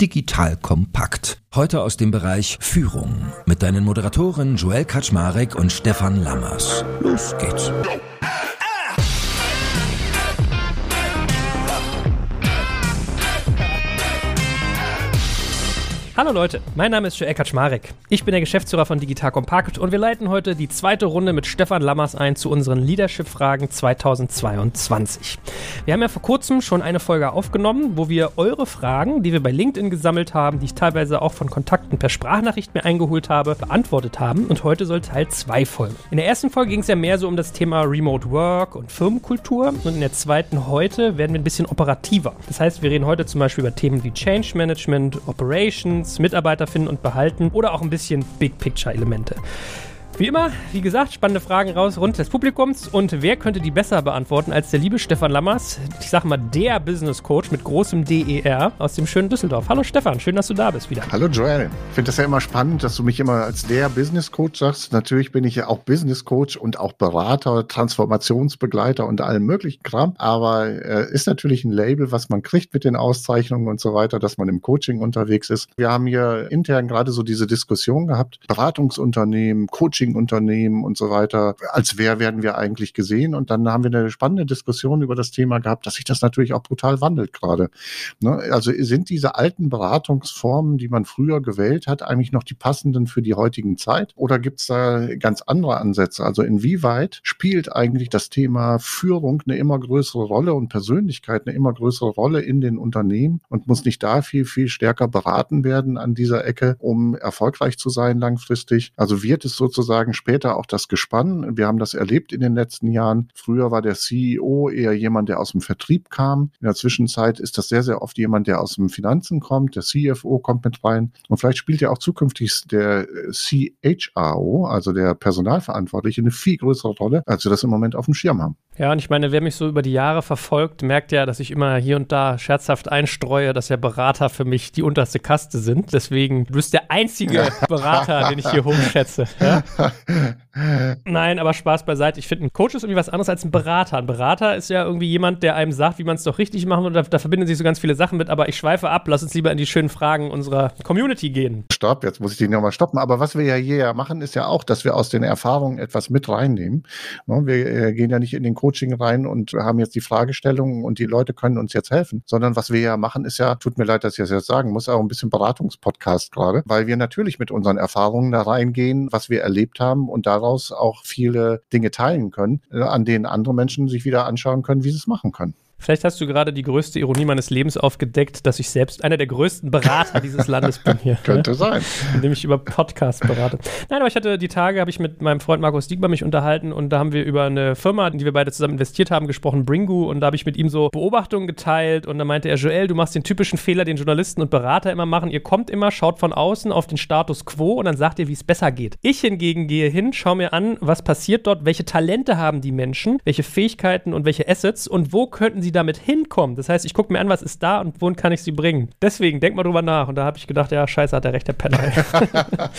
Digital Kompakt. Heute aus dem Bereich Führung mit deinen Moderatoren Joel Kaczmarek und Stefan Lammers. Los geht's. Hallo Leute, mein Name ist Joel Kaczmarek. Ich bin der Geschäftsführer von Digital Compact und wir leiten heute die zweite Runde mit Stefan Lammers ein zu unseren Leadership-Fragen 2022. Wir haben ja vor kurzem schon eine Folge aufgenommen, wo wir eure Fragen, die wir bei LinkedIn gesammelt haben, die ich teilweise auch von Kontakten per Sprachnachricht mir eingeholt habe, beantwortet haben und heute soll Teil 2 folgen. In der ersten Folge ging es ja mehr so um das Thema Remote Work und Firmenkultur und in der zweiten heute werden wir ein bisschen operativer. Das heißt, wir reden heute zum Beispiel über Themen wie Change Management, Operations, Mitarbeiter finden und behalten oder auch ein bisschen Big Picture Elemente. Wie immer, wie gesagt, spannende Fragen raus rund des Publikums. Und wer könnte die besser beantworten als der liebe Stefan Lammers? Ich sag mal, der Business Coach mit großem DER aus dem schönen Düsseldorf. Hallo Stefan, schön, dass du da bist wieder. Hallo Joel. Ich finde das ja immer spannend, dass du mich immer als der Business Coach sagst. Natürlich bin ich ja auch Business Coach und auch Berater, Transformationsbegleiter und allem möglichen Kram. Aber äh, ist natürlich ein Label, was man kriegt mit den Auszeichnungen und so weiter, dass man im Coaching unterwegs ist. Wir haben hier intern gerade so diese Diskussion gehabt. Beratungsunternehmen, Coaching Marketingunternehmen und so weiter. Als wer werden wir eigentlich gesehen? Und dann haben wir eine spannende Diskussion über das Thema gehabt, dass sich das natürlich auch brutal wandelt gerade. Ne? Also sind diese alten Beratungsformen, die man früher gewählt hat, eigentlich noch die passenden für die heutigen Zeit? Oder gibt es da ganz andere Ansätze? Also inwieweit spielt eigentlich das Thema Führung eine immer größere Rolle und Persönlichkeit eine immer größere Rolle in den Unternehmen und muss nicht da viel, viel stärker beraten werden an dieser Ecke, um erfolgreich zu sein langfristig? Also wird es sozusagen sozusagen später auch das Gespann. Wir haben das erlebt in den letzten Jahren. Früher war der CEO eher jemand, der aus dem Vertrieb kam. In der Zwischenzeit ist das sehr, sehr oft jemand, der aus dem Finanzen kommt. Der CFO kommt mit rein. Und vielleicht spielt ja auch zukünftig der CHRO, also der Personalverantwortliche, eine viel größere Rolle, als wir das im Moment auf dem Schirm haben. Ja, und ich meine, wer mich so über die Jahre verfolgt, merkt ja, dass ich immer hier und da scherzhaft einstreue, dass ja Berater für mich die unterste Kaste sind. Deswegen, du bist der einzige Berater, den ich hier hochschätze. Ja? Nein, aber Spaß beiseite. Ich finde, ein Coach ist irgendwie was anderes als ein Berater. Ein Berater ist ja irgendwie jemand, der einem sagt, wie man es doch richtig machen und da, da, verbinden sich so ganz viele Sachen mit. Aber ich schweife ab. Lass uns lieber in die schönen Fragen unserer Community gehen. Stopp, jetzt muss ich den nochmal stoppen. Aber was wir ja hier ja machen, ist ja auch, dass wir aus den Erfahrungen etwas mit reinnehmen. Ne, wir äh, gehen ja nicht in den Coaching rein und haben jetzt die Fragestellungen und die Leute können uns jetzt helfen, sondern was wir ja machen, ist ja, tut mir leid, dass ich das jetzt sagen muss, auch ein bisschen Beratungspodcast gerade, weil wir natürlich mit unseren Erfahrungen da reingehen, was wir erlebt haben und daraus auch viele Dinge teilen können, äh, an denen andere Menschen sich wieder anschauen können, wie sie es machen können. Vielleicht hast du gerade die größte Ironie meines Lebens aufgedeckt, dass ich selbst einer der größten Berater dieses Landes bin hier. Könnte sein. Indem ich über Podcasts berate. Nein, aber ich hatte die Tage, habe ich mit meinem Freund Markus Diegber mich unterhalten und da haben wir über eine Firma, in die wir beide zusammen investiert haben, gesprochen, Bringu. Und da habe ich mit ihm so Beobachtungen geteilt und da meinte er, Joel, du machst den typischen Fehler, den Journalisten und Berater immer machen. Ihr kommt immer, schaut von außen auf den Status quo und dann sagt ihr, wie es besser geht. Ich hingegen gehe hin, schaue mir an, was passiert dort, welche Talente haben die Menschen, welche Fähigkeiten und welche Assets und wo könnten sie sie damit hinkommen. Das heißt, ich gucke mir an, was ist da und wohin kann ich sie bringen. Deswegen, denk mal drüber nach. Und da habe ich gedacht, ja, scheiße, hat der recht, der Penner.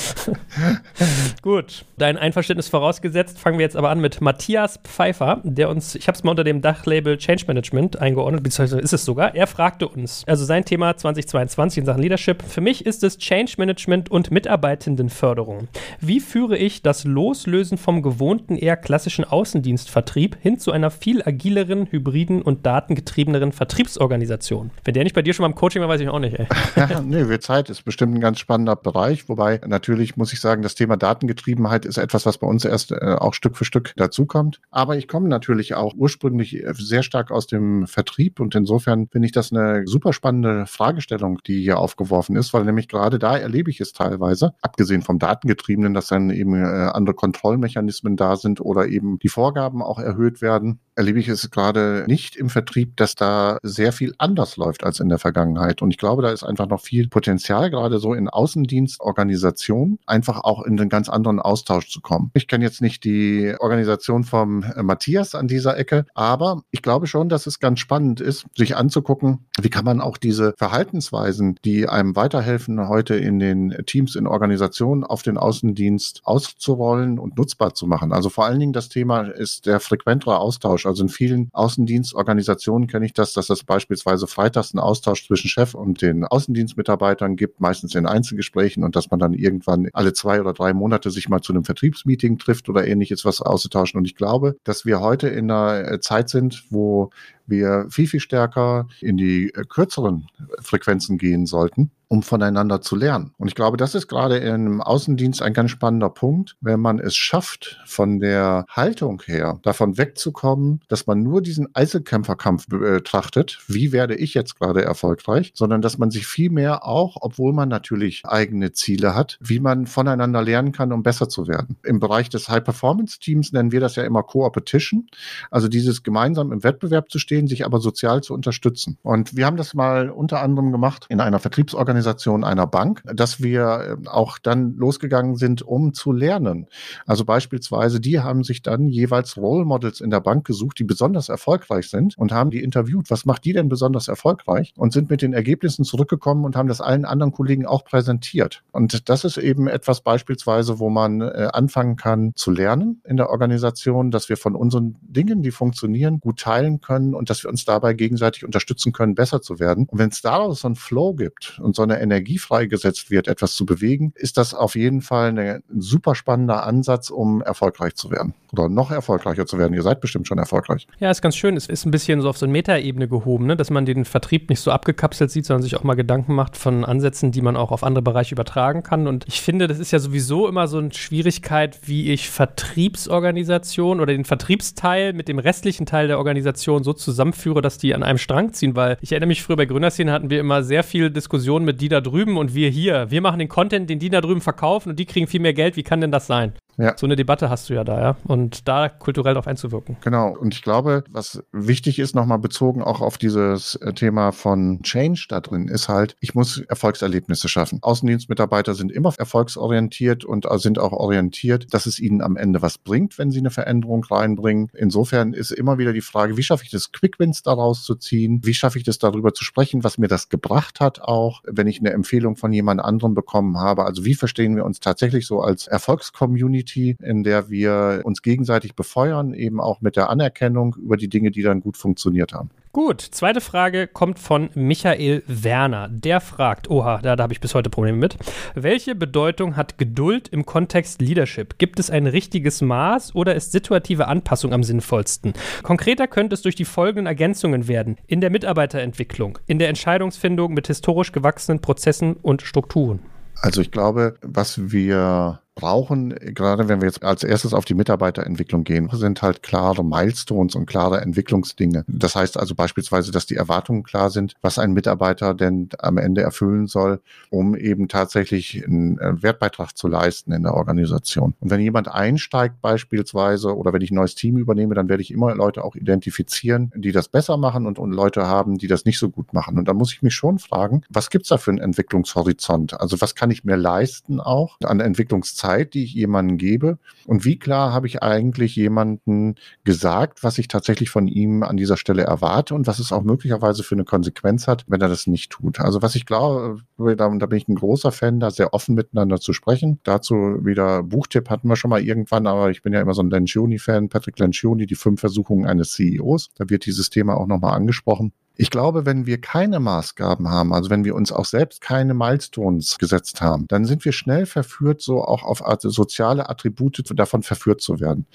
Gut, dein Einverständnis vorausgesetzt, fangen wir jetzt aber an mit Matthias Pfeiffer, der uns, ich habe es mal unter dem Dachlabel Change Management eingeordnet, beziehungsweise ist es sogar. Er fragte uns, also sein Thema 2022 in Sachen Leadership. Für mich ist es Change Management und Mitarbeitendenförderung. Wie führe ich das Loslösen vom gewohnten, eher klassischen Außendienstvertrieb hin zu einer viel agileren, hybriden und daten datengetriebeneren Vertriebsorganisation. Wenn der nicht bei dir schon mal im Coaching war, weiß ich auch nicht. Ey. ja, nee, wird Zeit. Ist bestimmt ein ganz spannender Bereich. Wobei natürlich muss ich sagen, das Thema Datengetriebenheit ist etwas, was bei uns erst äh, auch Stück für Stück dazukommt. Aber ich komme natürlich auch ursprünglich äh, sehr stark aus dem Vertrieb und insofern finde ich das eine super spannende Fragestellung, die hier aufgeworfen ist, weil nämlich gerade da erlebe ich es teilweise, abgesehen vom Datengetriebenen, dass dann eben äh, andere Kontrollmechanismen da sind oder eben die Vorgaben auch erhöht werden, erlebe ich es gerade nicht im Vertrieb dass da sehr viel anders läuft als in der Vergangenheit. Und ich glaube, da ist einfach noch viel Potenzial, gerade so in Außendienstorganisationen, einfach auch in einen ganz anderen Austausch zu kommen. Ich kenne jetzt nicht die Organisation vom äh, Matthias an dieser Ecke, aber ich glaube schon, dass es ganz spannend ist, sich anzugucken, wie kann man auch diese Verhaltensweisen, die einem weiterhelfen, heute in den Teams, in Organisationen auf den Außendienst auszurollen und nutzbar zu machen. Also vor allen Dingen das Thema ist der frequentere Austausch. Also in vielen Außendienstorganisationen kenne ich das, dass es beispielsweise freitags einen Austausch zwischen Chef und den Außendienstmitarbeitern gibt, meistens in Einzelgesprächen und dass man dann irgendwann alle zwei oder drei Monate sich mal zu einem Vertriebsmeeting trifft oder ähnliches was auszutauschen. Und ich glaube, dass wir heute in einer Zeit sind, wo wir viel, viel stärker in die äh, kürzeren Frequenzen gehen sollten um voneinander zu lernen. Und ich glaube, das ist gerade im Außendienst ein ganz spannender Punkt, wenn man es schafft, von der Haltung her davon wegzukommen, dass man nur diesen Einzelkämpferkampf betrachtet, wie werde ich jetzt gerade erfolgreich, sondern dass man sich viel mehr auch, obwohl man natürlich eigene Ziele hat, wie man voneinander lernen kann, um besser zu werden. Im Bereich des High-Performance-Teams nennen wir das ja immer Co-Opetition, also dieses gemeinsam im Wettbewerb zu stehen, sich aber sozial zu unterstützen. Und wir haben das mal unter anderem gemacht in einer Vertriebsorganisation, Organisation einer Bank, dass wir äh, auch dann losgegangen sind, um zu lernen. Also beispielsweise, die haben sich dann jeweils Role Models in der Bank gesucht, die besonders erfolgreich sind und haben die interviewt. Was macht die denn besonders erfolgreich? Und sind mit den Ergebnissen zurückgekommen und haben das allen anderen Kollegen auch präsentiert. Und das ist eben etwas beispielsweise, wo man äh, anfangen kann zu lernen in der Organisation, dass wir von unseren Dingen, die funktionieren, gut teilen können und dass wir uns dabei gegenseitig unterstützen können, besser zu werden. Und wenn es daraus so einen Flow gibt und so eine Energie freigesetzt wird, etwas zu bewegen, ist das auf jeden Fall ein super spannender Ansatz, um erfolgreich zu werden oder noch erfolgreicher zu werden. Ihr seid bestimmt schon erfolgreich. Ja, ist ganz schön. Es ist ein bisschen so auf so eine Metaebene gehoben, ne? dass man den Vertrieb nicht so abgekapselt sieht, sondern sich auch mal Gedanken macht von Ansätzen, die man auch auf andere Bereiche übertragen kann. Und ich finde, das ist ja sowieso immer so eine Schwierigkeit, wie ich Vertriebsorganisation oder den Vertriebsteil mit dem restlichen Teil der Organisation so zusammenführe, dass die an einem Strang ziehen, weil ich erinnere mich früher bei Gründerszene hatten wir immer sehr viel Diskussionen mit die da drüben und wir hier. Wir machen den Content, den die da drüben verkaufen und die kriegen viel mehr Geld. Wie kann denn das sein? Ja. So eine Debatte hast du ja da, ja. Und da kulturell darauf einzuwirken. Genau. Und ich glaube, was wichtig ist, nochmal bezogen auch auf dieses äh, Thema von Change da drin, ist halt, ich muss Erfolgserlebnisse schaffen. Außendienstmitarbeiter sind immer erfolgsorientiert und sind auch orientiert, dass es ihnen am Ende was bringt, wenn sie eine Veränderung reinbringen. Insofern ist immer wieder die Frage, wie schaffe ich das, Quickwins daraus zu ziehen? Wie schaffe ich das, darüber zu sprechen, was mir das gebracht hat auch, wenn ich eine Empfehlung von jemand anderem bekommen habe? Also wie verstehen wir uns tatsächlich so als Erfolgscommunity? Community, in der wir uns gegenseitig befeuern, eben auch mit der Anerkennung über die Dinge, die dann gut funktioniert haben. Gut, zweite Frage kommt von Michael Werner. Der fragt, oha, da, da habe ich bis heute Probleme mit. Welche Bedeutung hat Geduld im Kontext Leadership? Gibt es ein richtiges Maß oder ist situative Anpassung am sinnvollsten? Konkreter könnte es durch die folgenden Ergänzungen werden. In der Mitarbeiterentwicklung, in der Entscheidungsfindung mit historisch gewachsenen Prozessen und Strukturen. Also ich glaube, was wir brauchen, gerade wenn wir jetzt als erstes auf die Mitarbeiterentwicklung gehen, sind halt klare Milestones und klare Entwicklungsdinge. Das heißt also beispielsweise, dass die Erwartungen klar sind, was ein Mitarbeiter denn am Ende erfüllen soll, um eben tatsächlich einen äh, Wertbeitrag zu leisten in der Organisation. Und wenn jemand einsteigt beispielsweise oder wenn ich ein neues Team übernehme, dann werde ich immer Leute auch identifizieren, die das besser machen und, und Leute haben, die das nicht so gut machen. Und da muss ich mich schon fragen, was gibt's da für einen Entwicklungshorizont? Also was kann ich mir leisten auch an Entwicklungszeit? Zeit, die ich jemandem gebe? Und wie klar habe ich eigentlich jemanden gesagt, was ich tatsächlich von ihm an dieser Stelle erwarte und was es auch möglicherweise für eine Konsequenz hat, wenn er das nicht tut? Also was ich glaube, da, da bin ich ein großer Fan, da sehr offen miteinander zu sprechen. Dazu wieder Buchtipp hatten wir schon mal irgendwann, aber ich bin ja immer so ein Lencioni-Fan, Patrick Lencioni, die fünf Versuchungen eines CEOs. Da wird dieses Thema auch nochmal angesprochen. Ich glaube, wenn wir keine Maßgaben haben, also wenn wir uns auch selbst keine Milestones gesetzt haben, dann sind wir schnell verführt, so auch auf soziale Attribute davon verführt zu werden.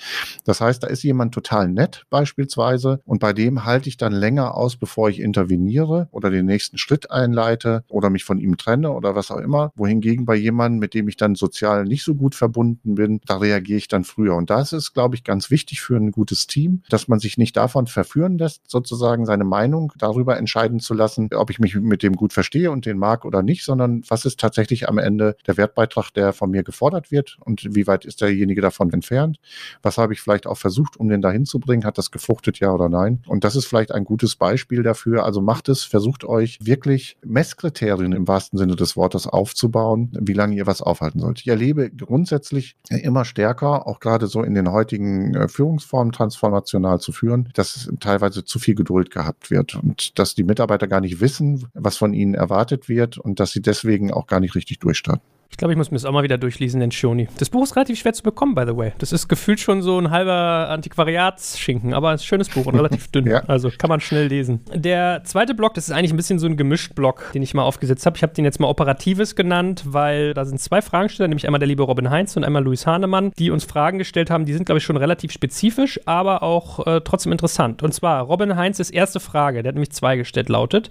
Das heißt, da ist jemand total nett beispielsweise und bei dem halte ich dann länger aus, bevor ich interveniere oder den nächsten Schritt einleite oder mich von ihm trenne oder was auch immer. Wohingegen bei jemandem, mit dem ich dann sozial nicht so gut verbunden bin, da reagiere ich dann früher. Und das ist, glaube ich, ganz wichtig für ein gutes Team, dass man sich nicht davon verführen lässt, sozusagen seine Meinung darüber entscheiden zu lassen, ob ich mich mit dem gut verstehe und den mag oder nicht, sondern was ist tatsächlich am Ende der Wertbeitrag, der von mir gefordert wird und wie weit ist derjenige davon entfernt? Was habe ich vielleicht auch versucht, um den dahin zu bringen? Hat das gefruchtet, ja oder nein? Und das ist vielleicht ein gutes Beispiel dafür. Also macht es, versucht euch wirklich Messkriterien im wahrsten Sinne des Wortes aufzubauen, wie lange ihr was aufhalten sollt. Ich erlebe grundsätzlich immer stärker, auch gerade so in den heutigen äh, Führungsformen transformational zu führen, dass teilweise zu viel Geduld gehabt wird. Und dass die Mitarbeiter gar nicht wissen, was von ihnen erwartet wird und dass sie deswegen auch gar nicht richtig durchstarten. Ich glaube, ich muss mir das auch mal wieder durchlesen, den Shoni. Das Buch ist relativ schwer zu bekommen, by the way. Das ist gefühlt schon so ein halber Antiquariatsschinken, aber ein schönes Buch und relativ dünn. ja. Also kann man schnell lesen. Der zweite Block, das ist eigentlich ein bisschen so ein gemischt Block, den ich mal aufgesetzt habe. Ich habe den jetzt mal Operatives genannt, weil da sind zwei Fragensteller, nämlich einmal der liebe Robin Heinz und einmal Luis Hahnemann, die uns Fragen gestellt haben. Die sind, glaube ich, schon relativ spezifisch, aber auch äh, trotzdem interessant. Und zwar Robin Heinz's erste Frage, der hat nämlich zwei gestellt, lautet: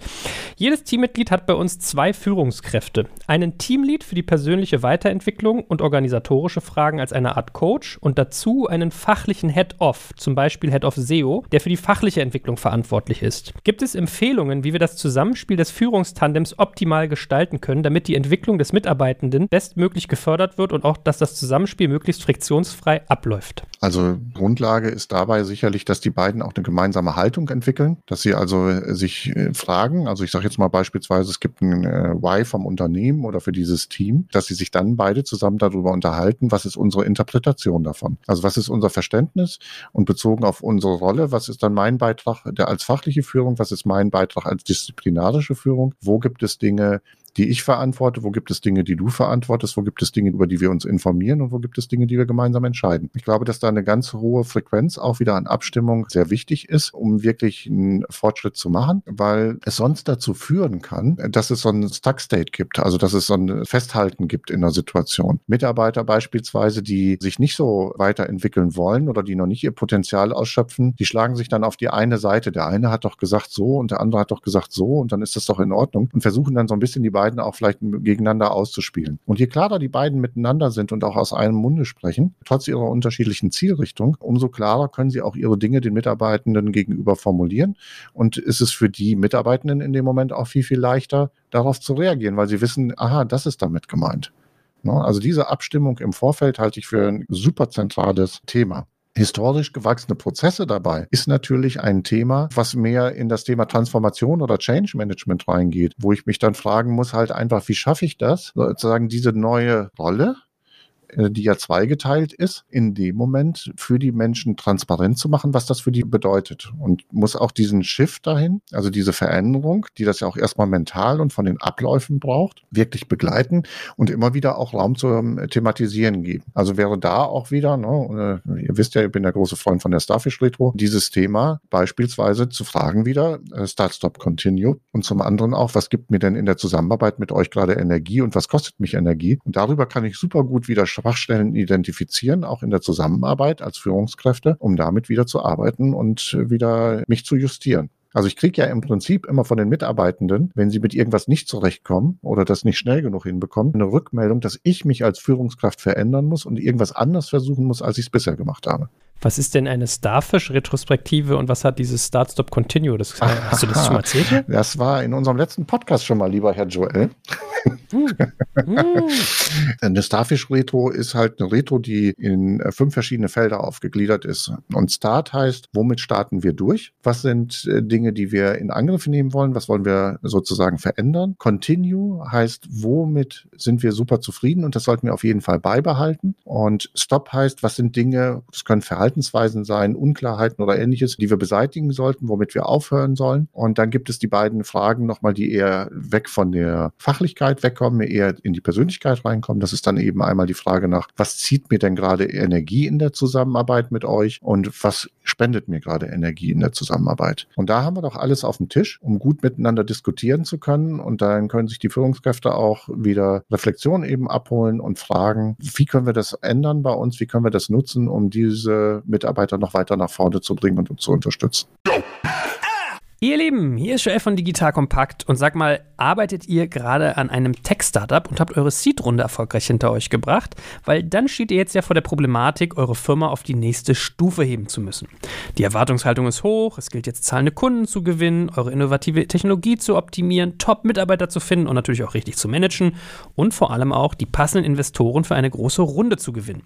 Jedes Teammitglied hat bei uns zwei Führungskräfte. Einen Teamlead für die persönliche persönliche Weiterentwicklung und organisatorische Fragen als eine Art Coach und dazu einen fachlichen Head-Off, zum Beispiel Head-Off SEO, der für die fachliche Entwicklung verantwortlich ist. Gibt es Empfehlungen, wie wir das Zusammenspiel des Führungstandems optimal gestalten können, damit die Entwicklung des Mitarbeitenden bestmöglich gefördert wird und auch, dass das Zusammenspiel möglichst friktionsfrei abläuft? Also Grundlage ist dabei sicherlich, dass die beiden auch eine gemeinsame Haltung entwickeln, dass sie also äh, sich äh, fragen, also ich sage jetzt mal beispielsweise, es gibt ein äh, Why vom Unternehmen oder für dieses Team, dass sie sich dann beide zusammen darüber unterhalten, was ist unsere Interpretation davon. Also was ist unser Verständnis und bezogen auf unsere Rolle, was ist dann mein Beitrag der als fachliche Führung, was ist mein Beitrag als disziplinarische Führung, wo gibt es Dinge, die ich verantworte, wo gibt es Dinge, die du verantwortest, wo gibt es Dinge, über die wir uns informieren und wo gibt es Dinge, die wir gemeinsam entscheiden. Ich glaube, dass da eine ganz hohe Frequenz auch wieder an Abstimmung sehr wichtig ist, um wirklich einen Fortschritt zu machen, weil es sonst dazu führen kann, dass es so ein Stuck-State gibt, also dass es so ein Festhalten gibt in der Situation. Mitarbeiter beispielsweise, die sich nicht so weiterentwickeln wollen oder die noch nicht ihr Potenzial ausschöpfen, die schlagen sich dann auf die eine Seite. Der eine hat doch gesagt so und der andere hat doch gesagt so und dann ist das doch in Ordnung und versuchen dann so ein bisschen die beiden beiden auch vielleicht gegeneinander auszuspielen. Und je klarer die beiden miteinander sind und auch aus einem Munde sprechen, trotz ihrer unterschiedlichen Zielrichtung, umso klarer können sie auch ihre Dinge den Mitarbeitenden gegenüber formulieren. Und ist es für die Mitarbeitenden in dem Moment auch viel, viel leichter, darauf zu reagieren, weil sie wissen, aha, das ist damit gemeint. Ne? Also diese Abstimmung im Vorfeld halte ich für ein super zentrales Thema historisch gewachsene Prozesse dabei, ist natürlich ein Thema, was mehr in das Thema Transformation oder Change Management reingeht, wo ich mich dann fragen muss, halt einfach, wie schaffe ich das, sozusagen diese neue Rolle die ja zweigeteilt ist, in dem Moment für die Menschen transparent zu machen, was das für die bedeutet. Und muss auch diesen Shift dahin, also diese Veränderung, die das ja auch erstmal mental und von den Abläufen braucht, wirklich begleiten und immer wieder auch Raum zum Thematisieren geben. Also wäre da auch wieder, ne, äh, ihr wisst ja, ich bin der große Freund von der Starfish Retro, dieses Thema beispielsweise zu fragen wieder, äh, Start, Stop, Continue und zum anderen auch, was gibt mir denn in der Zusammenarbeit mit euch gerade Energie und was kostet mich Energie? Und darüber kann ich super gut wieder Schwachstellen identifizieren, auch in der Zusammenarbeit als Führungskräfte, um damit wieder zu arbeiten und wieder mich zu justieren. Also ich kriege ja im Prinzip immer von den Mitarbeitenden, wenn sie mit irgendwas nicht zurechtkommen oder das nicht schnell genug hinbekommen, eine Rückmeldung, dass ich mich als Führungskraft verändern muss und irgendwas anders versuchen muss, als ich es bisher gemacht habe. Was ist denn eine Starfish-Retrospektive und was hat dieses Start, Stop, Continue? Das, hast du das schon mal erzählt? Das war in unserem letzten Podcast schon mal, lieber Herr Joel. eine Starfish-Retro ist halt eine Retro, die in äh, fünf verschiedene Felder aufgegliedert ist. Und Start heißt, womit starten wir durch? Was sind äh, Dinge, die wir in Angriff nehmen wollen? Was wollen wir sozusagen verändern? Continue heißt, womit sind wir super zufrieden und das sollten wir auf jeden Fall beibehalten. Und Stop heißt, was sind Dinge, das können Verhalten Verhaltensweisen sein, Unklarheiten oder ähnliches, die wir beseitigen sollten, womit wir aufhören sollen. Und dann gibt es die beiden Fragen nochmal, die eher weg von der Fachlichkeit wegkommen, eher in die Persönlichkeit reinkommen. Das ist dann eben einmal die Frage nach, was zieht mir denn gerade Energie in der Zusammenarbeit mit euch und was spendet mir gerade Energie in der Zusammenarbeit? Und da haben wir doch alles auf dem Tisch, um gut miteinander diskutieren zu können. Und dann können sich die Führungskräfte auch wieder Reflexion eben abholen und fragen, wie können wir das ändern bei uns? Wie können wir das nutzen, um diese Mitarbeiter noch weiter nach vorne zu bringen und zu unterstützen. Ihr Lieben, hier ist Joel von Digital Kompakt und sag mal, arbeitet ihr gerade an einem Tech-Startup und habt eure Seed-Runde erfolgreich hinter euch gebracht? Weil dann steht ihr jetzt ja vor der Problematik, eure Firma auf die nächste Stufe heben zu müssen. Die Erwartungshaltung ist hoch, es gilt jetzt zahlende Kunden zu gewinnen, eure innovative Technologie zu optimieren, Top-Mitarbeiter zu finden und natürlich auch richtig zu managen und vor allem auch die passenden Investoren für eine große Runde zu gewinnen.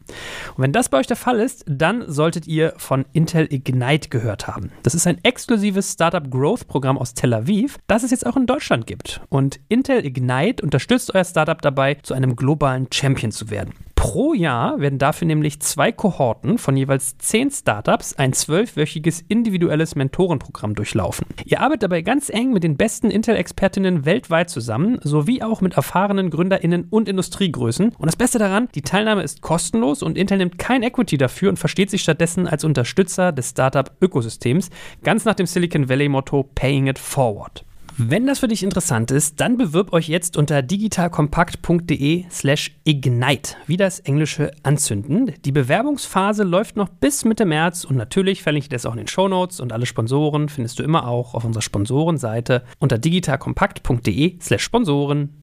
Und wenn das bei euch der Fall ist, dann solltet ihr von Intel Ignite gehört haben. Das ist ein exklusives Startup Growth Growth-Programm aus Tel Aviv, das es jetzt auch in Deutschland gibt. Und Intel Ignite unterstützt euer Startup dabei, zu einem globalen Champion zu werden. Pro Jahr werden dafür nämlich zwei Kohorten von jeweils zehn Startups ein zwölfwöchiges individuelles Mentorenprogramm durchlaufen. Ihr arbeitet dabei ganz eng mit den besten Intel-Expertinnen weltweit zusammen, sowie auch mit erfahrenen GründerInnen und Industriegrößen. Und das Beste daran, die Teilnahme ist kostenlos und Intel nimmt kein Equity dafür und versteht sich stattdessen als Unterstützer des Startup-Ökosystems, ganz nach dem Silicon Valley-Motto Paying It Forward. Wenn das für dich interessant ist, dann bewirb euch jetzt unter digitalkompakt.de slash ignite, wie das englische Anzünden. Die Bewerbungsphase läuft noch bis Mitte März und natürlich verlinke ich das auch in den Shownotes und alle Sponsoren findest du immer auch auf unserer Sponsorenseite unter digitalkompakt.de slash Sponsoren.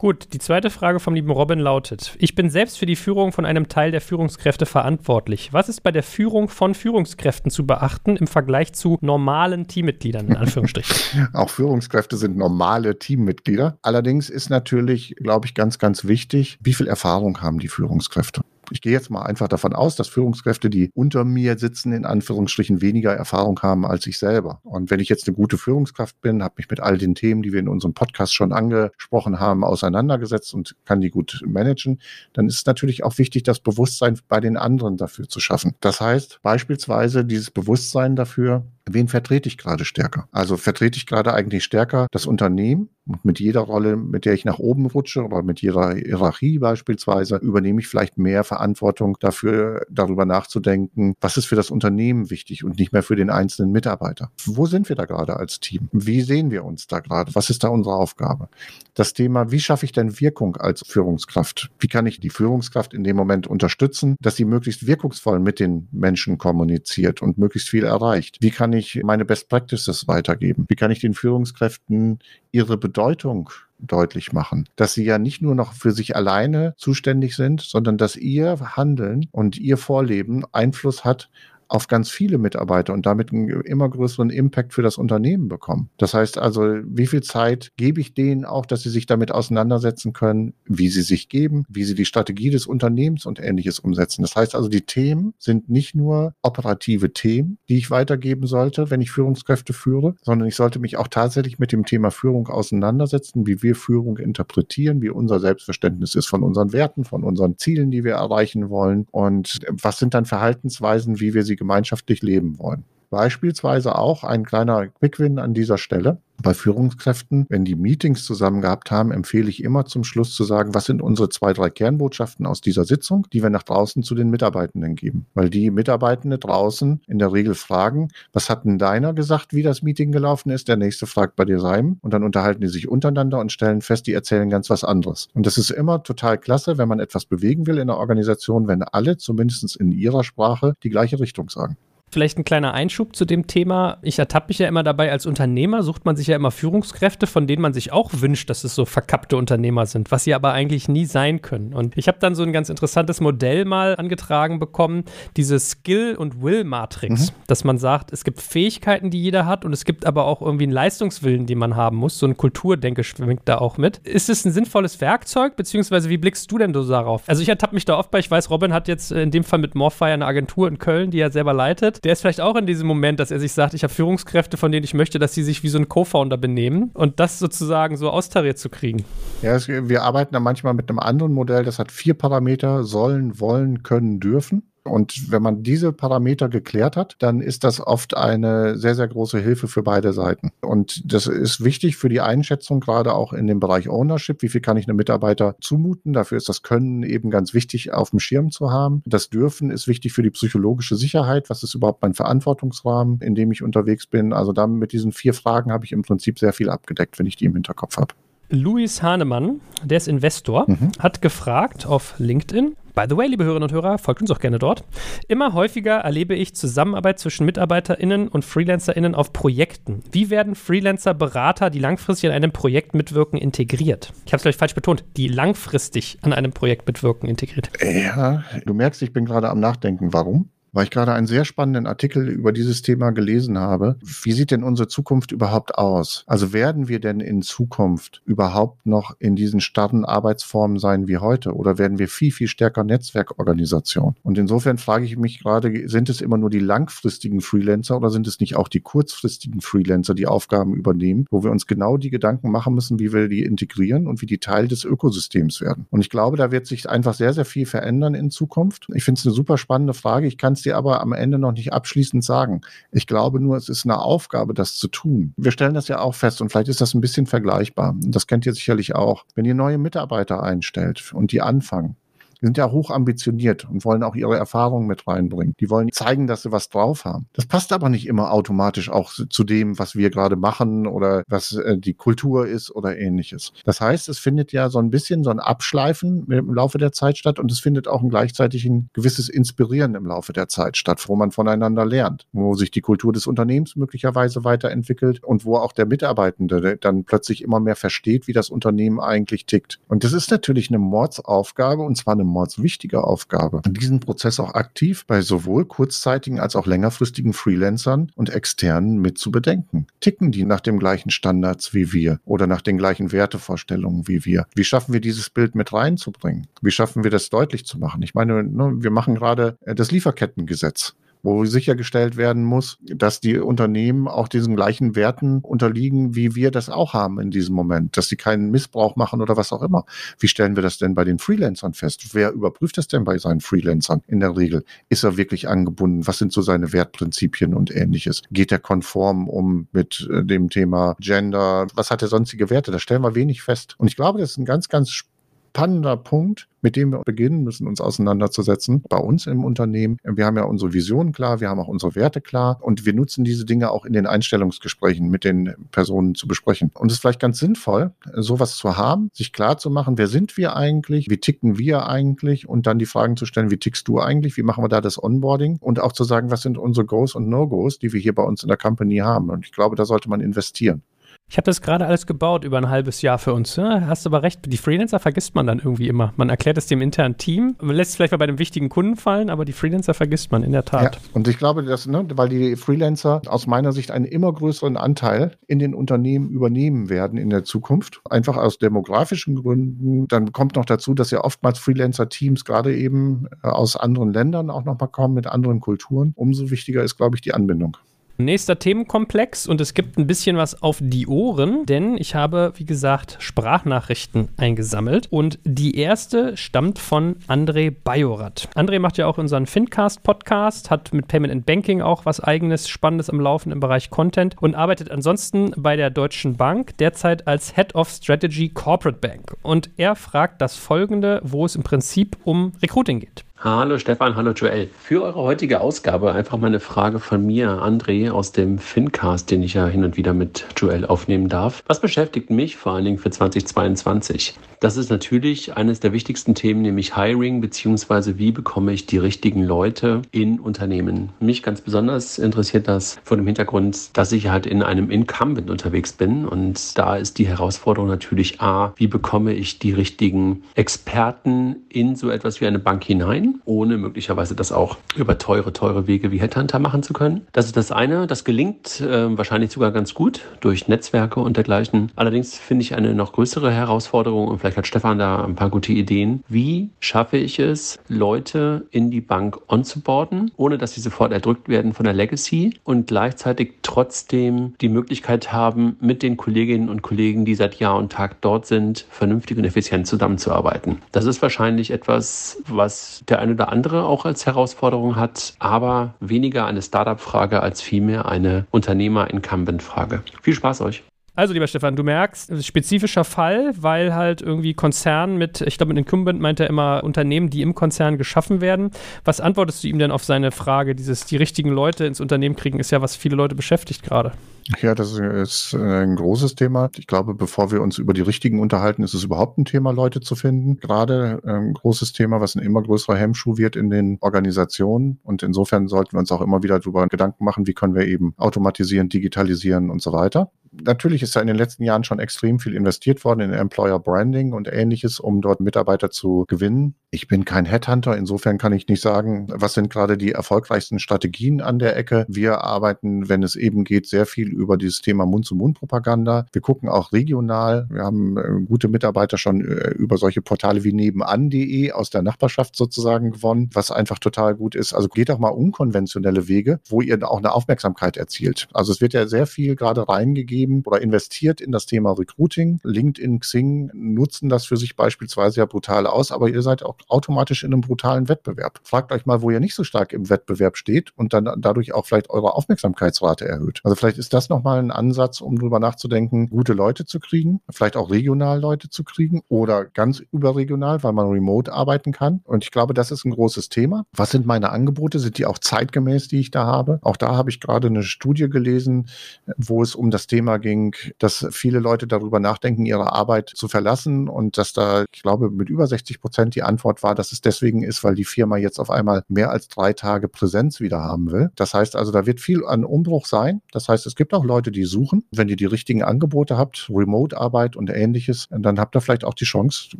Gut, die zweite Frage vom lieben Robin lautet: Ich bin selbst für die Führung von einem Teil der Führungskräfte verantwortlich. Was ist bei der Führung von Führungskräften zu beachten im Vergleich zu normalen Teammitgliedern, in Anführungsstrichen? Auch Führungskräfte sind normale Teammitglieder. Allerdings ist natürlich, glaube ich, ganz, ganz wichtig, wie viel Erfahrung haben die Führungskräfte. Ich gehe jetzt mal einfach davon aus, dass Führungskräfte, die unter mir sitzen, in Anführungsstrichen weniger Erfahrung haben als ich selber. Und wenn ich jetzt eine gute Führungskraft bin, habe mich mit all den Themen, die wir in unserem Podcast schon angesprochen haben, auseinandergesetzt und kann die gut managen, dann ist es natürlich auch wichtig, das Bewusstsein bei den anderen dafür zu schaffen. Das heißt beispielsweise dieses Bewusstsein dafür, wen vertrete ich gerade stärker? Also vertrete ich gerade eigentlich stärker das Unternehmen und mit jeder Rolle, mit der ich nach oben rutsche oder mit jeder Hierarchie beispielsweise, übernehme ich vielleicht mehr Verantwortung dafür, darüber nachzudenken, was ist für das Unternehmen wichtig und nicht mehr für den einzelnen Mitarbeiter. Wo sind wir da gerade als Team? Wie sehen wir uns da gerade? Was ist da unsere Aufgabe? Das Thema, wie schaffe ich denn Wirkung als Führungskraft? Wie kann ich die Führungskraft in dem Moment unterstützen, dass sie möglichst wirkungsvoll mit den Menschen kommuniziert und möglichst viel erreicht? Wie kann ich meine Best Practices weitergeben? Wie kann ich den Führungskräften ihre Bedeutung deutlich machen, dass sie ja nicht nur noch für sich alleine zuständig sind, sondern dass ihr Handeln und ihr Vorleben Einfluss hat auf ganz viele Mitarbeiter und damit einen immer größeren Impact für das Unternehmen bekommen. Das heißt also, wie viel Zeit gebe ich denen auch, dass sie sich damit auseinandersetzen können, wie sie sich geben, wie sie die Strategie des Unternehmens und ähnliches umsetzen. Das heißt also, die Themen sind nicht nur operative Themen, die ich weitergeben sollte, wenn ich Führungskräfte führe, sondern ich sollte mich auch tatsächlich mit dem Thema Führung auseinandersetzen, wie wir Führung interpretieren, wie unser Selbstverständnis ist von unseren Werten, von unseren Zielen, die wir erreichen wollen und was sind dann Verhaltensweisen, wie wir sie gemeinschaftlich leben wollen. Beispielsweise auch ein kleiner Quickwin an dieser Stelle. Bei Führungskräften, wenn die Meetings zusammen gehabt haben, empfehle ich immer zum Schluss zu sagen, was sind unsere zwei, drei Kernbotschaften aus dieser Sitzung, die wir nach draußen zu den Mitarbeitenden geben. Weil die Mitarbeitende draußen in der Regel fragen, was hat denn deiner gesagt, wie das Meeting gelaufen ist? Der nächste fragt bei dir seinem und dann unterhalten die sich untereinander und stellen fest, die erzählen ganz was anderes. Und das ist immer total klasse, wenn man etwas bewegen will in der Organisation, wenn alle zumindest in ihrer Sprache die gleiche Richtung sagen. Vielleicht ein kleiner Einschub zu dem Thema. Ich ertappe mich ja immer dabei, als Unternehmer sucht man sich ja immer Führungskräfte, von denen man sich auch wünscht, dass es so verkappte Unternehmer sind, was sie aber eigentlich nie sein können. Und ich habe dann so ein ganz interessantes Modell mal angetragen bekommen, diese Skill- und Will-Matrix, mhm. dass man sagt, es gibt Fähigkeiten, die jeder hat und es gibt aber auch irgendwie einen Leistungswillen, den man haben muss. So ein Kulturdenke schwingt da auch mit. Ist es ein sinnvolles Werkzeug, beziehungsweise wie blickst du denn so darauf? Also ich ertappe mich da oft bei, ich weiß, Robin hat jetzt in dem Fall mit Morfire eine Agentur in Köln, die er selber leitet der ist vielleicht auch in diesem Moment, dass er sich sagt, ich habe Führungskräfte, von denen ich möchte, dass sie sich wie so ein Co-Founder benehmen und das sozusagen so austariert zu kriegen. Ja, es, wir arbeiten da manchmal mit einem anderen Modell, das hat vier Parameter, sollen, wollen, können, dürfen. Und wenn man diese Parameter geklärt hat, dann ist das oft eine sehr, sehr große Hilfe für beide Seiten. Und das ist wichtig für die Einschätzung, gerade auch in dem Bereich Ownership. Wie viel kann ich einem Mitarbeiter zumuten? Dafür ist das Können eben ganz wichtig auf dem Schirm zu haben. Das Dürfen ist wichtig für die psychologische Sicherheit. Was ist überhaupt mein Verantwortungsrahmen, in dem ich unterwegs bin? Also dann mit diesen vier Fragen habe ich im Prinzip sehr viel abgedeckt, wenn ich die im Hinterkopf habe. Luis Hahnemann, der ist Investor, mhm. hat gefragt auf LinkedIn, By the way, liebe Hörerinnen und Hörer, folgt uns auch gerne dort. Immer häufiger erlebe ich Zusammenarbeit zwischen MitarbeiterInnen und FreelancerInnen auf Projekten. Wie werden Freelancer-Berater, die langfristig an einem Projekt mitwirken, integriert? Ich habe es vielleicht falsch betont, die langfristig an einem Projekt mitwirken integriert. Ja, du merkst, ich bin gerade am Nachdenken. Warum? Weil ich gerade einen sehr spannenden Artikel über dieses Thema gelesen habe. Wie sieht denn unsere Zukunft überhaupt aus? Also werden wir denn in Zukunft überhaupt noch in diesen starren Arbeitsformen sein wie heute oder werden wir viel, viel stärker Netzwerkorganisation? Und insofern frage ich mich gerade, sind es immer nur die langfristigen Freelancer oder sind es nicht auch die kurzfristigen Freelancer, die Aufgaben übernehmen, wo wir uns genau die Gedanken machen müssen, wie wir die integrieren und wie die Teil des Ökosystems werden? Und ich glaube, da wird sich einfach sehr, sehr viel verändern in Zukunft. Ich finde es eine super spannende Frage. Ich kann es dir aber am Ende noch nicht abschließend sagen. Ich glaube nur, es ist eine Aufgabe, das zu tun. Wir stellen das ja auch fest und vielleicht ist das ein bisschen vergleichbar. Das kennt ihr sicherlich auch. Wenn ihr neue Mitarbeiter einstellt und die anfangen, die sind ja hoch ambitioniert und wollen auch ihre Erfahrungen mit reinbringen. Die wollen zeigen, dass sie was drauf haben. Das passt aber nicht immer automatisch auch zu dem, was wir gerade machen oder was äh, die Kultur ist oder ähnliches. Das heißt, es findet ja so ein bisschen so ein Abschleifen im Laufe der Zeit statt und es findet auch ein gleichzeitig ein gewisses Inspirieren im Laufe der Zeit statt, wo man voneinander lernt, wo sich die Kultur des Unternehmens möglicherweise weiterentwickelt und wo auch der Mitarbeitende dann plötzlich immer mehr versteht, wie das Unternehmen eigentlich tickt. Und das ist natürlich eine Mordsaufgabe und zwar eine mordswichtige Aufgabe, diesen Prozess auch aktiv bei sowohl kurzzeitigen als auch längerfristigen Freelancern und externen mit zu bedenken. Ticken die nach den gleichen Standards wie wir oder nach den gleichen Wertevorstellungen wie wir? Wie schaffen wir dieses Bild mit reinzubringen? Wie schaffen wir das deutlich zu machen? Ich meine, ne, wir machen gerade äh, das Lieferkettengesetz wo sichergestellt werden muss, dass die Unternehmen auch diesen gleichen Werten unterliegen, wie wir das auch haben in diesem Moment, dass sie keinen Missbrauch machen oder was auch immer. Wie stellen wir das denn bei den Freelancern fest? Wer überprüft das denn bei seinen Freelancern in der Regel? Ist er wirklich angebunden? Was sind so seine Wertprinzipien und ähnliches? Geht er konform um mit äh, dem Thema Gender? Was hat er sonstige Werte? Da stellen wir wenig fest. Und ich glaube, das ist ein ganz, ganz spannender Punkt, mit dem wir beginnen müssen, uns auseinanderzusetzen. Bei uns im Unternehmen, wir haben ja unsere Vision klar, wir haben auch unsere Werte klar und wir nutzen diese Dinge auch in den Einstellungsgesprächen mit den Personen zu besprechen. Und es ist vielleicht ganz sinnvoll, sowas zu haben, sich klar zu machen, wer sind wir eigentlich, wie ticken wir eigentlich und dann die Fragen zu stellen, wie tickst du eigentlich, wie machen wir da das Onboarding und auch zu sagen, was sind unsere Goes und No-Gos, die wir hier bei uns in der Company haben. Und ich glaube, da sollte man investieren. Ich habe das gerade alles gebaut über ein halbes Jahr für uns. Ja, hast aber recht, die Freelancer vergisst man dann irgendwie immer. Man erklärt es dem internen Team, man lässt es vielleicht mal bei dem wichtigen Kunden fallen, aber die Freelancer vergisst man in der Tat. Ja, und ich glaube, dass, ne, weil die Freelancer aus meiner Sicht einen immer größeren Anteil in den Unternehmen übernehmen werden in der Zukunft, einfach aus demografischen Gründen. Dann kommt noch dazu, dass ja oftmals Freelancer-Teams gerade eben äh, aus anderen Ländern auch nochmal kommen mit anderen Kulturen. Umso wichtiger ist, glaube ich, die Anbindung. Nächster Themenkomplex und es gibt ein bisschen was auf die Ohren, denn ich habe, wie gesagt, Sprachnachrichten eingesammelt und die erste stammt von André Bajorat. André macht ja auch unseren Fincast-Podcast, hat mit Payment and Banking auch was eigenes Spannendes am Laufen im Bereich Content und arbeitet ansonsten bei der Deutschen Bank, derzeit als Head of Strategy Corporate Bank. Und er fragt das folgende, wo es im Prinzip um Recruiting geht. Hallo Stefan, hallo Joel. Für eure heutige Ausgabe einfach mal eine Frage von mir, André, aus dem Fincast, den ich ja hin und wieder mit Joel aufnehmen darf. Was beschäftigt mich vor allen Dingen für 2022? Das ist natürlich eines der wichtigsten Themen, nämlich Hiring, beziehungsweise wie bekomme ich die richtigen Leute in Unternehmen. Mich ganz besonders interessiert das vor dem Hintergrund, dass ich halt in einem Incumbent unterwegs bin und da ist die Herausforderung natürlich A, wie bekomme ich die richtigen Experten in so etwas wie eine Bank hinein? Ohne möglicherweise das auch über teure, teure Wege wie Headhunter machen zu können. Das ist das eine. Das gelingt äh, wahrscheinlich sogar ganz gut durch Netzwerke und dergleichen. Allerdings finde ich eine noch größere Herausforderung und vielleicht hat Stefan da ein paar gute Ideen. Wie schaffe ich es, Leute in die Bank onzuboarden, ohne dass sie sofort erdrückt werden von der Legacy und gleichzeitig trotzdem die Möglichkeit haben, mit den Kolleginnen und Kollegen, die seit Jahr und Tag dort sind, vernünftig und effizient zusammenzuarbeiten. Das ist wahrscheinlich etwas, was der eine oder andere auch als Herausforderung hat, aber weniger eine Startup-Frage als vielmehr eine Unternehmer-Incumbent-Frage. Viel Spaß euch! Also, lieber Stefan, du merkst, spezifischer Fall, weil halt irgendwie Konzern mit, ich glaube, mit Incumbent meint er immer Unternehmen, die im Konzern geschaffen werden. Was antwortest du ihm denn auf seine Frage, dieses, die richtigen Leute ins Unternehmen kriegen, ist ja, was viele Leute beschäftigt gerade. Ja, das ist ein großes Thema. Ich glaube, bevor wir uns über die richtigen unterhalten, ist es überhaupt ein Thema, Leute zu finden. Gerade ein ähm, großes Thema, was ein immer größerer Hemmschuh wird in den Organisationen. Und insofern sollten wir uns auch immer wieder darüber Gedanken machen, wie können wir eben automatisieren, digitalisieren und so weiter natürlich ist da in den letzten Jahren schon extrem viel investiert worden in Employer Branding und ähnliches, um dort Mitarbeiter zu gewinnen. Ich bin kein Headhunter, insofern kann ich nicht sagen, was sind gerade die erfolgreichsten Strategien an der Ecke. Wir arbeiten, wenn es eben geht, sehr viel über dieses Thema Mund-zu-Mund-Propaganda. Wir gucken auch regional. Wir haben äh, gute Mitarbeiter schon äh, über solche Portale wie nebenan.de aus der Nachbarschaft sozusagen gewonnen, was einfach total gut ist. Also geht auch mal unkonventionelle Wege, wo ihr auch eine Aufmerksamkeit erzielt. Also es wird ja sehr viel gerade reingegeben oder investiert in das Thema Recruiting. LinkedIn, Xing nutzen das für sich beispielsweise ja brutal aus, aber ihr seid auch automatisch in einem brutalen Wettbewerb. Fragt euch mal, wo ihr nicht so stark im Wettbewerb steht und dann dadurch auch vielleicht eure Aufmerksamkeitsrate erhöht. Also vielleicht ist das nochmal ein Ansatz, um drüber nachzudenken, gute Leute zu kriegen, vielleicht auch regional Leute zu kriegen oder ganz überregional, weil man remote arbeiten kann. Und ich glaube, das ist ein großes Thema. Was sind meine Angebote? Sind die auch zeitgemäß, die ich da habe? Auch da habe ich gerade eine Studie gelesen, wo es um das Thema ging, dass viele Leute darüber nachdenken, ihre Arbeit zu verlassen und dass da, ich glaube, mit über 60 Prozent die Antwort Antwort war, dass es deswegen ist, weil die Firma jetzt auf einmal mehr als drei Tage Präsenz wieder haben will. Das heißt also, da wird viel an Umbruch sein. Das heißt, es gibt auch Leute, die suchen. Wenn ihr die richtigen Angebote habt, Remote-Arbeit und ähnliches, dann habt ihr vielleicht auch die Chance,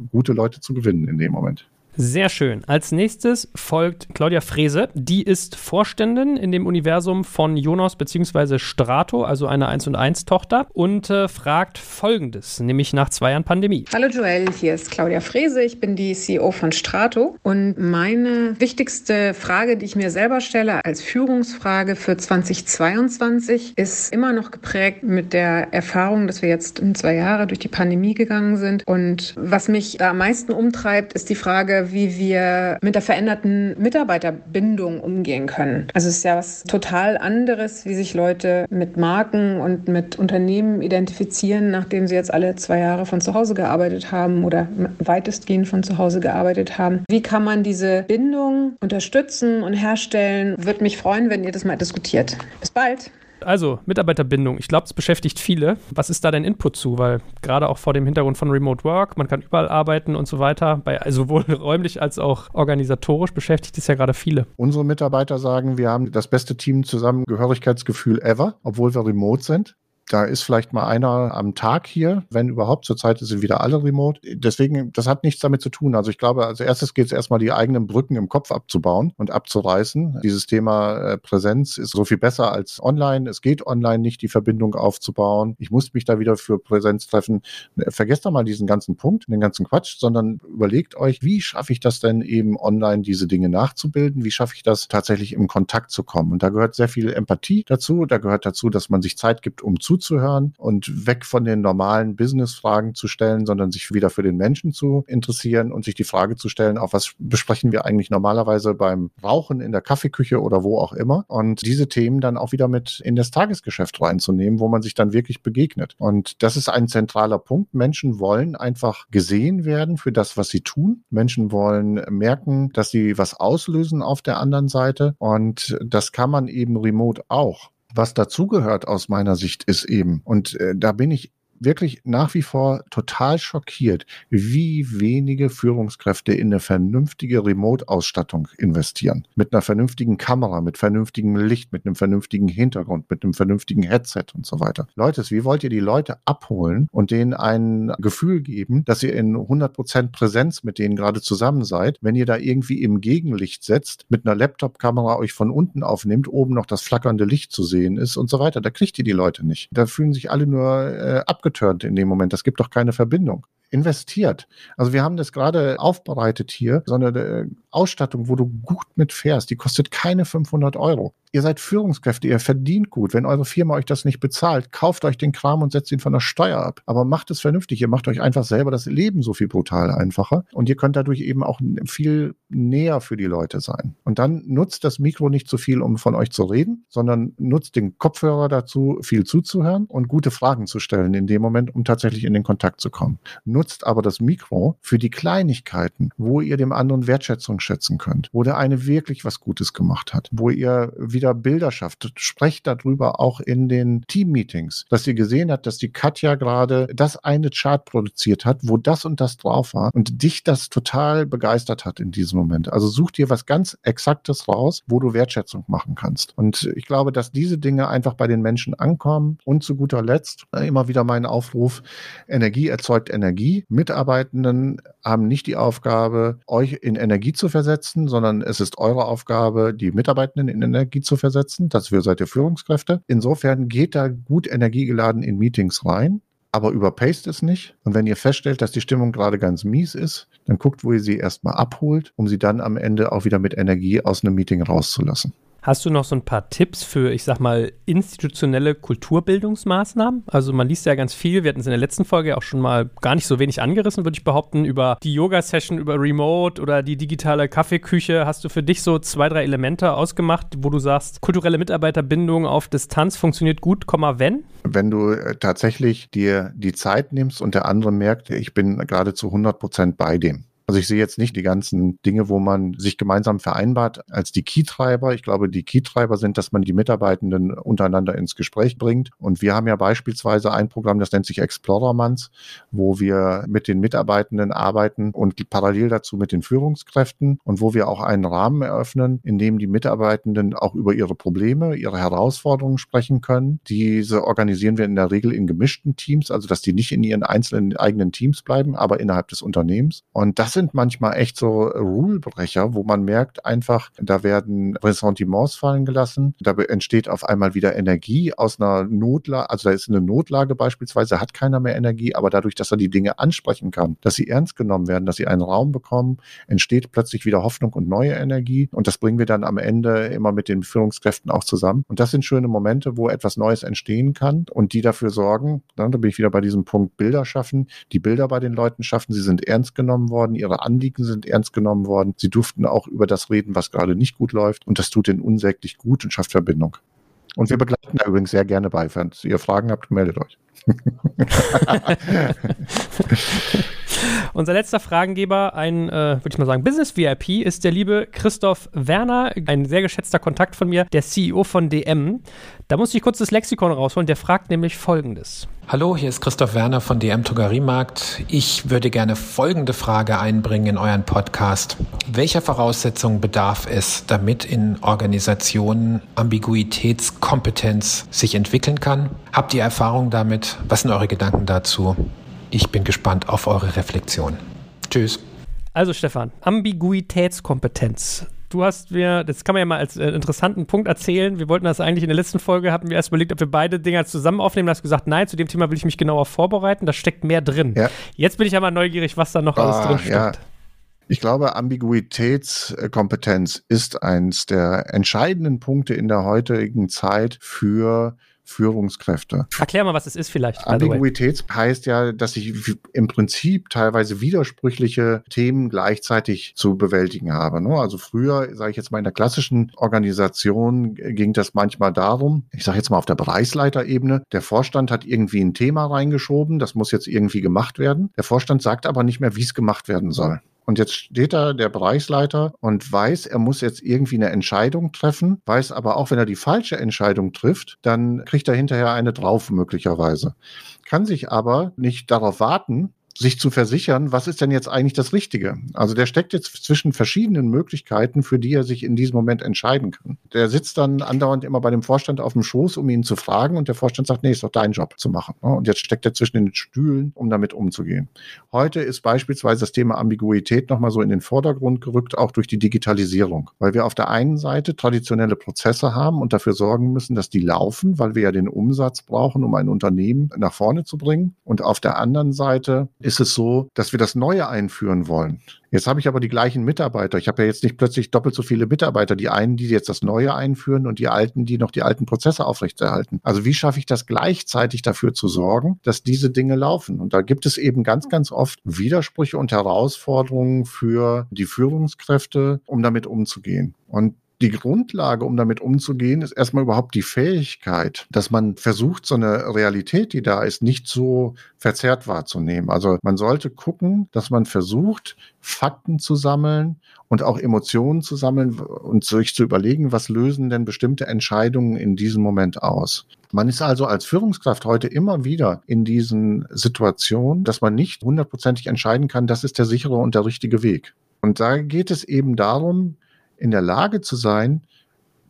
gute Leute zu gewinnen in dem Moment. Sehr schön. Als nächstes folgt Claudia Frese. Die ist Vorständin in dem Universum von Jonas bzw. Strato, also einer 1 und 1 Tochter, und äh, fragt folgendes, nämlich nach zwei Jahren Pandemie. Hallo Joel, hier ist Claudia Frese. Ich bin die CEO von Strato. Und meine wichtigste Frage, die ich mir selber stelle als Führungsfrage für 2022, ist immer noch geprägt mit der Erfahrung, dass wir jetzt in zwei Jahre durch die Pandemie gegangen sind. Und was mich da am meisten umtreibt, ist die Frage, wie wir mit der veränderten Mitarbeiterbindung umgehen können. Also es ist ja was total anderes, wie sich Leute mit Marken und mit Unternehmen identifizieren, nachdem sie jetzt alle zwei Jahre von zu Hause gearbeitet haben oder weitestgehend von zu Hause gearbeitet haben. Wie kann man diese Bindung unterstützen und herstellen? Würde mich freuen, wenn ihr das mal diskutiert. Bis bald. Also, Mitarbeiterbindung. Ich glaube, es beschäftigt viele. Was ist da dein Input zu? Weil gerade auch vor dem Hintergrund von Remote Work, man kann überall arbeiten und so weiter, bei, also sowohl räumlich als auch organisatorisch beschäftigt es ja gerade viele. Unsere Mitarbeiter sagen, wir haben das beste Team Zusammengehörigkeitsgefühl ever, obwohl wir remote sind. Da ist vielleicht mal einer am Tag hier, wenn überhaupt. Zurzeit sind wieder alle remote. Deswegen, das hat nichts damit zu tun. Also ich glaube, als erstes geht es erstmal, die eigenen Brücken im Kopf abzubauen und abzureißen. Dieses Thema äh, Präsenz ist so viel besser als online. Es geht online nicht, die Verbindung aufzubauen. Ich muss mich da wieder für Präsenz treffen. Vergesst doch mal diesen ganzen Punkt, den ganzen Quatsch, sondern überlegt euch, wie schaffe ich das denn eben online, diese Dinge nachzubilden? Wie schaffe ich das tatsächlich im Kontakt zu kommen? Und da gehört sehr viel Empathie dazu. Da gehört dazu, dass man sich Zeit gibt, um zuzuhören zuzuhören und weg von den normalen Business-Fragen zu stellen, sondern sich wieder für den Menschen zu interessieren und sich die Frage zu stellen, auch was besprechen wir eigentlich normalerweise beim Rauchen in der Kaffeeküche oder wo auch immer und diese Themen dann auch wieder mit in das Tagesgeschäft reinzunehmen, wo man sich dann wirklich begegnet. Und das ist ein zentraler Punkt. Menschen wollen einfach gesehen werden für das, was sie tun. Menschen wollen merken, dass sie was auslösen auf der anderen Seite und das kann man eben remote auch. Was dazugehört aus meiner Sicht ist eben, und äh, da bin ich wirklich nach wie vor total schockiert, wie wenige Führungskräfte in eine vernünftige Remote-Ausstattung investieren. Mit einer vernünftigen Kamera, mit vernünftigem Licht, mit einem vernünftigen Hintergrund, mit einem vernünftigen Headset und so weiter. Leute, wie wollt ihr die Leute abholen und denen ein Gefühl geben, dass ihr in 100% Präsenz mit denen gerade zusammen seid, wenn ihr da irgendwie im Gegenlicht setzt, mit einer Laptop-Kamera euch von unten aufnimmt, oben noch das flackernde Licht zu sehen ist und so weiter. Da kriegt ihr die Leute nicht. Da fühlen sich alle nur äh, abgeschlossen abgeturnt in dem Moment. Das gibt doch keine Verbindung investiert. Also wir haben das gerade aufbereitet hier, so eine äh, Ausstattung, wo du gut mitfährst, die kostet keine 500 Euro. Ihr seid Führungskräfte, ihr verdient gut. Wenn eure Firma euch das nicht bezahlt, kauft euch den Kram und setzt ihn von der Steuer ab. Aber macht es vernünftig. Ihr macht euch einfach selber das Leben so viel brutal einfacher. Und ihr könnt dadurch eben auch viel näher für die Leute sein. Und dann nutzt das Mikro nicht so viel, um von euch zu reden, sondern nutzt den Kopfhörer dazu, viel zuzuhören und gute Fragen zu stellen in dem Moment, um tatsächlich in den Kontakt zu kommen. Nutzt aber das Mikro für die Kleinigkeiten, wo ihr dem anderen Wertschätzung schätzen könnt, wo der eine wirklich was Gutes gemacht hat, wo ihr wieder Bilder schafft. Sprecht darüber auch in den Team-Meetings, dass ihr gesehen habt, dass die Katja gerade das eine Chart produziert hat, wo das und das drauf war und dich das total begeistert hat in diesem Moment. Also such dir was ganz Exaktes raus, wo du Wertschätzung machen kannst. Und ich glaube, dass diese Dinge einfach bei den Menschen ankommen. Und zu guter Letzt immer wieder mein Aufruf, Energie erzeugt Energie. Mitarbeitenden haben nicht die Aufgabe, euch in Energie zu versetzen, sondern es ist eure Aufgabe, die Mitarbeitenden in Energie zu versetzen. Dafür seid ihr Führungskräfte. Insofern geht da gut energiegeladen in Meetings rein aber überpaced es nicht. Und wenn ihr feststellt, dass die Stimmung gerade ganz mies ist, dann guckt, wo ihr sie erstmal abholt, um sie dann am Ende auch wieder mit Energie aus einem Meeting rauszulassen. Hast du noch so ein paar Tipps für, ich sag mal, institutionelle Kulturbildungsmaßnahmen? Also man liest ja ganz viel, wir hatten es in der letzten Folge auch schon mal gar nicht so wenig angerissen, würde ich behaupten, über die Yoga-Session, über Remote oder die digitale Kaffeeküche. Hast du für dich so zwei, drei Elemente ausgemacht, wo du sagst, kulturelle Mitarbeiterbindung auf Distanz funktioniert gut, wenn? Wenn du äh, tatsächlich dir die Zeit nimmst und der andere merkt, ich bin gerade zu 100 Prozent bei dem also ich sehe jetzt nicht die ganzen Dinge, wo man sich gemeinsam vereinbart als die Key-Treiber. Ich glaube, die Key-Treiber sind, dass man die Mitarbeitenden untereinander ins Gespräch bringt. Und wir haben ja beispielsweise ein Programm, das nennt sich Explorer Months, wo wir mit den Mitarbeitenden arbeiten und parallel dazu mit den Führungskräften und wo wir auch einen Rahmen eröffnen, in dem die Mitarbeitenden auch über ihre Probleme, ihre Herausforderungen sprechen können. Diese organisieren wir in der Regel in gemischten Teams, also dass die nicht in ihren einzelnen eigenen Teams bleiben, aber innerhalb des Unternehmens. Und das sind manchmal echt so Rulebrecher, wo man merkt einfach, da werden Ressentiments fallen gelassen, da entsteht auf einmal wieder Energie aus einer Notlage, also da ist eine Notlage beispielsweise, hat keiner mehr Energie, aber dadurch, dass er die Dinge ansprechen kann, dass sie ernst genommen werden, dass sie einen Raum bekommen, entsteht plötzlich wieder Hoffnung und neue Energie. Und das bringen wir dann am Ende immer mit den Führungskräften auch zusammen. Und das sind schöne Momente, wo etwas Neues entstehen kann und die dafür sorgen, dann, da bin ich wieder bei diesem Punkt Bilder schaffen, die Bilder bei den Leuten schaffen, sie sind ernst genommen worden, ihre ihre Anliegen sind ernst genommen worden. Sie durften auch über das reden, was gerade nicht gut läuft. Und das tut ihnen unsäglich gut und schafft Verbindung. Und wir begleiten da übrigens sehr gerne bei. Wenn ihr Fragen habt, meldet euch. Unser letzter Fragengeber, ein, äh, würde ich mal sagen, Business-VIP, ist der liebe Christoph Werner, ein sehr geschätzter Kontakt von mir, der CEO von DM. Da musste ich kurz das Lexikon rausholen. Der fragt nämlich Folgendes. Hallo, hier ist Christoph Werner von DM Drogeriemarkt. Ich würde gerne folgende Frage einbringen in euren Podcast. Welcher Voraussetzungen bedarf es, damit in Organisationen Ambiguitätskompetenz sich entwickeln kann? Habt ihr Erfahrung damit? Was sind eure Gedanken dazu? Ich bin gespannt auf eure Reflexion. Tschüss. Also Stefan, Ambiguitätskompetenz. Du hast mir, das kann man ja mal als äh, interessanten Punkt erzählen. Wir wollten das eigentlich in der letzten Folge, hatten wir erst überlegt, ob wir beide Dinger zusammen aufnehmen. Du hast gesagt, nein, zu dem Thema will ich mich genauer vorbereiten. Da steckt mehr drin. Ja. Jetzt bin ich aber neugierig, was da noch ah, alles drin steckt. Ja. Ich glaube, Ambiguitätskompetenz ist eins der entscheidenden Punkte in der heutigen Zeit für Führungskräfte. Erklär mal, was es ist vielleicht. Ambiguität heißt ja, dass ich im Prinzip teilweise widersprüchliche Themen gleichzeitig zu bewältigen habe. Ne? Also früher, sage ich jetzt mal, in der klassischen Organisation ging das manchmal darum, ich sage jetzt mal auf der Bereichsleiterebene, der Vorstand hat irgendwie ein Thema reingeschoben, das muss jetzt irgendwie gemacht werden. Der Vorstand sagt aber nicht mehr, wie es gemacht werden soll. Und jetzt steht da der Bereichsleiter und weiß, er muss jetzt irgendwie eine Entscheidung treffen, weiß aber auch, wenn er die falsche Entscheidung trifft, dann kriegt er hinterher eine drauf möglicherweise. Kann sich aber nicht darauf warten, sich zu versichern, was ist denn jetzt eigentlich das Richtige? Also der steckt jetzt zwischen verschiedenen Möglichkeiten, für die er sich in diesem Moment entscheiden kann. Der sitzt dann andauernd immer bei dem Vorstand auf dem Schoß, um ihn zu fragen und der Vorstand sagt, nee, ist doch dein Job zu machen. Und jetzt steckt er zwischen den Stühlen, um damit umzugehen. Heute ist beispielsweise das Thema Ambiguität nochmal so in den Vordergrund gerückt, auch durch die Digitalisierung, weil wir auf der einen Seite traditionelle Prozesse haben und dafür sorgen müssen, dass die laufen, weil wir ja den Umsatz brauchen, um ein Unternehmen nach vorne zu bringen. Und auf der anderen Seite ist es so, dass wir das Neue einführen wollen. Jetzt habe ich aber die gleichen Mitarbeiter. Ich habe ja jetzt nicht plötzlich doppelt so viele Mitarbeiter. Die einen, die jetzt das Neue einführen und die alten, die noch die alten Prozesse aufrechterhalten. Also wie schaffe ich das gleichzeitig dafür zu sorgen, dass diese Dinge laufen? Und da gibt es eben ganz, ganz oft Widersprüche und Herausforderungen für die Führungskräfte, um damit umzugehen. Und die Grundlage, um damit umzugehen, ist erstmal überhaupt die Fähigkeit, dass man versucht, so eine Realität, die da ist, nicht so verzerrt wahrzunehmen. Also man sollte gucken, dass man versucht, Fakten zu sammeln und auch Emotionen zu sammeln und sich zu überlegen, was lösen denn bestimmte Entscheidungen in diesem Moment aus. Man ist also als Führungskraft heute immer wieder in diesen Situationen, dass man nicht hundertprozentig entscheiden kann, das ist der sichere und der richtige Weg. Und da geht es eben darum, in der Lage zu sein,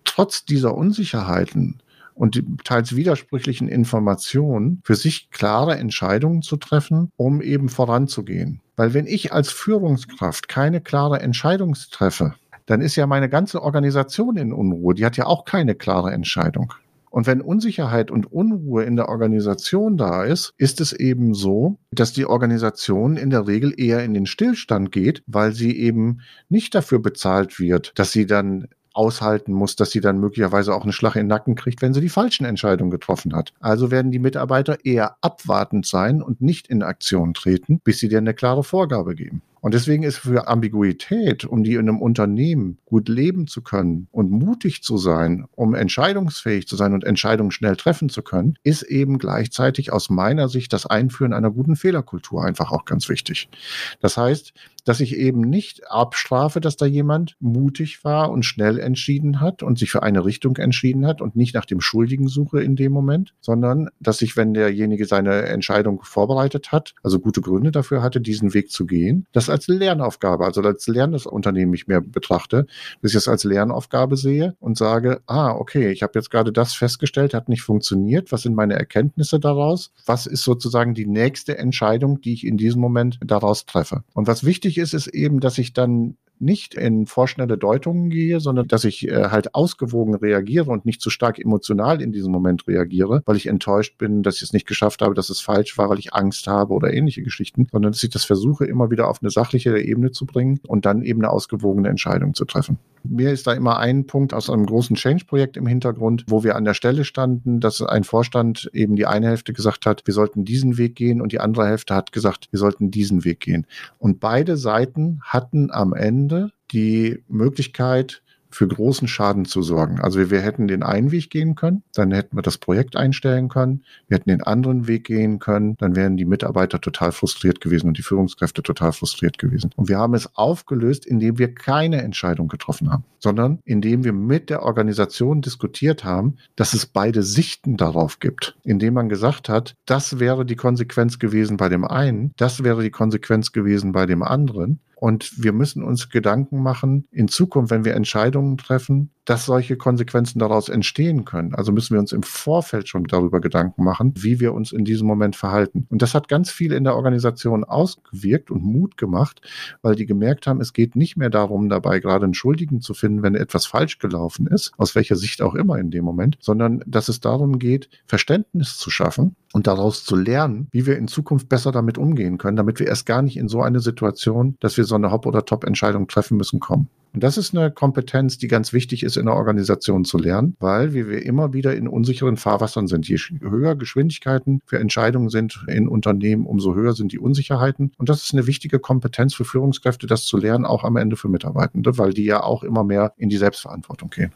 trotz dieser Unsicherheiten und die teils widersprüchlichen Informationen für sich klare Entscheidungen zu treffen, um eben voranzugehen. Weil wenn ich als Führungskraft keine klare Entscheidung treffe, dann ist ja meine ganze Organisation in Unruhe. Die hat ja auch keine klare Entscheidung. Und wenn Unsicherheit und Unruhe in der Organisation da ist, ist es eben so, dass die Organisation in der Regel eher in den Stillstand geht, weil sie eben nicht dafür bezahlt wird, dass sie dann aushalten muss, dass sie dann möglicherweise auch eine Schlag in den Nacken kriegt, wenn sie die falschen Entscheidungen getroffen hat. Also werden die Mitarbeiter eher abwartend sein und nicht in Aktion treten, bis sie dir eine klare Vorgabe geben. Und deswegen ist für Ambiguität, um die in einem Unternehmen gut leben zu können und mutig zu sein, um entscheidungsfähig zu sein und Entscheidungen schnell treffen zu können, ist eben gleichzeitig aus meiner Sicht das Einführen einer guten Fehlerkultur einfach auch ganz wichtig. Das heißt, dass ich eben nicht abstrafe, dass da jemand mutig war und schnell entschieden hat und sich für eine Richtung entschieden hat und nicht nach dem Schuldigen suche in dem Moment, sondern dass ich, wenn derjenige seine Entscheidung vorbereitet hat, also gute Gründe dafür hatte, diesen Weg zu gehen, das als Lernaufgabe, also als lernendes Unternehmen mich mehr betrachte, dass ich es als Lernaufgabe sehe und sage, ah, okay, ich habe jetzt gerade das festgestellt, hat nicht funktioniert, was sind meine Erkenntnisse daraus, was ist sozusagen die nächste Entscheidung, die ich in diesem Moment daraus treffe. Und was wichtig ist, ist eben, dass ich dann nicht in vorschnelle Deutungen gehe, sondern dass ich äh, halt ausgewogen reagiere und nicht zu stark emotional in diesem Moment reagiere, weil ich enttäuscht bin, dass ich es nicht geschafft habe, dass es falsch war, weil ich Angst habe oder ähnliche Geschichten, sondern dass ich das versuche, immer wieder auf eine sachliche Ebene zu bringen und dann eben eine ausgewogene Entscheidung zu treffen. Mir ist da immer ein Punkt aus einem großen Change-Projekt im Hintergrund, wo wir an der Stelle standen, dass ein Vorstand eben die eine Hälfte gesagt hat, wir sollten diesen Weg gehen und die andere Hälfte hat gesagt, wir sollten diesen Weg gehen. Und beide Seiten hatten am Ende die Möglichkeit, für großen Schaden zu sorgen. Also wir, wir, hätten den einen Weg gehen können, dann hätten wir das Projekt einstellen können, wir hätten den anderen Weg gehen können, dann wären die Mitarbeiter total frustriert gewesen und die Führungskräfte total frustriert gewesen. Und wir haben es aufgelöst, indem wir keine Entscheidung getroffen haben, sondern indem wir mit der Organisation diskutiert haben, dass es beide Sichten darauf gibt, indem man gesagt hat, das wäre die Konsequenz gewesen bei dem einen, das wäre die Konsequenz gewesen bei dem anderen. Und wir müssen uns Gedanken machen, in Zukunft, wenn wir Entscheidungen treffen, dass solche Konsequenzen daraus entstehen können. Also müssen wir uns im Vorfeld schon darüber Gedanken machen, wie wir uns in diesem Moment verhalten. Und das hat ganz viel in der Organisation ausgewirkt und Mut gemacht, weil die gemerkt haben, es geht nicht mehr darum, dabei gerade einen Schuldigen zu finden, wenn etwas falsch gelaufen ist, aus welcher Sicht auch immer in dem Moment, sondern dass es darum geht, Verständnis zu schaffen und daraus zu lernen, wie wir in Zukunft besser damit umgehen können, damit wir erst gar nicht in so eine Situation, dass wir so eine Hop- oder Top-Entscheidung treffen müssen, kommen. Und das ist eine Kompetenz, die ganz wichtig ist in der Organisation zu lernen, weil wir immer wieder in unsicheren Fahrwassern sind. Je höher Geschwindigkeiten für Entscheidungen sind in Unternehmen, umso höher sind die Unsicherheiten. Und das ist eine wichtige Kompetenz für Führungskräfte, das zu lernen, auch am Ende für Mitarbeitende, weil die ja auch immer mehr in die Selbstverantwortung gehen.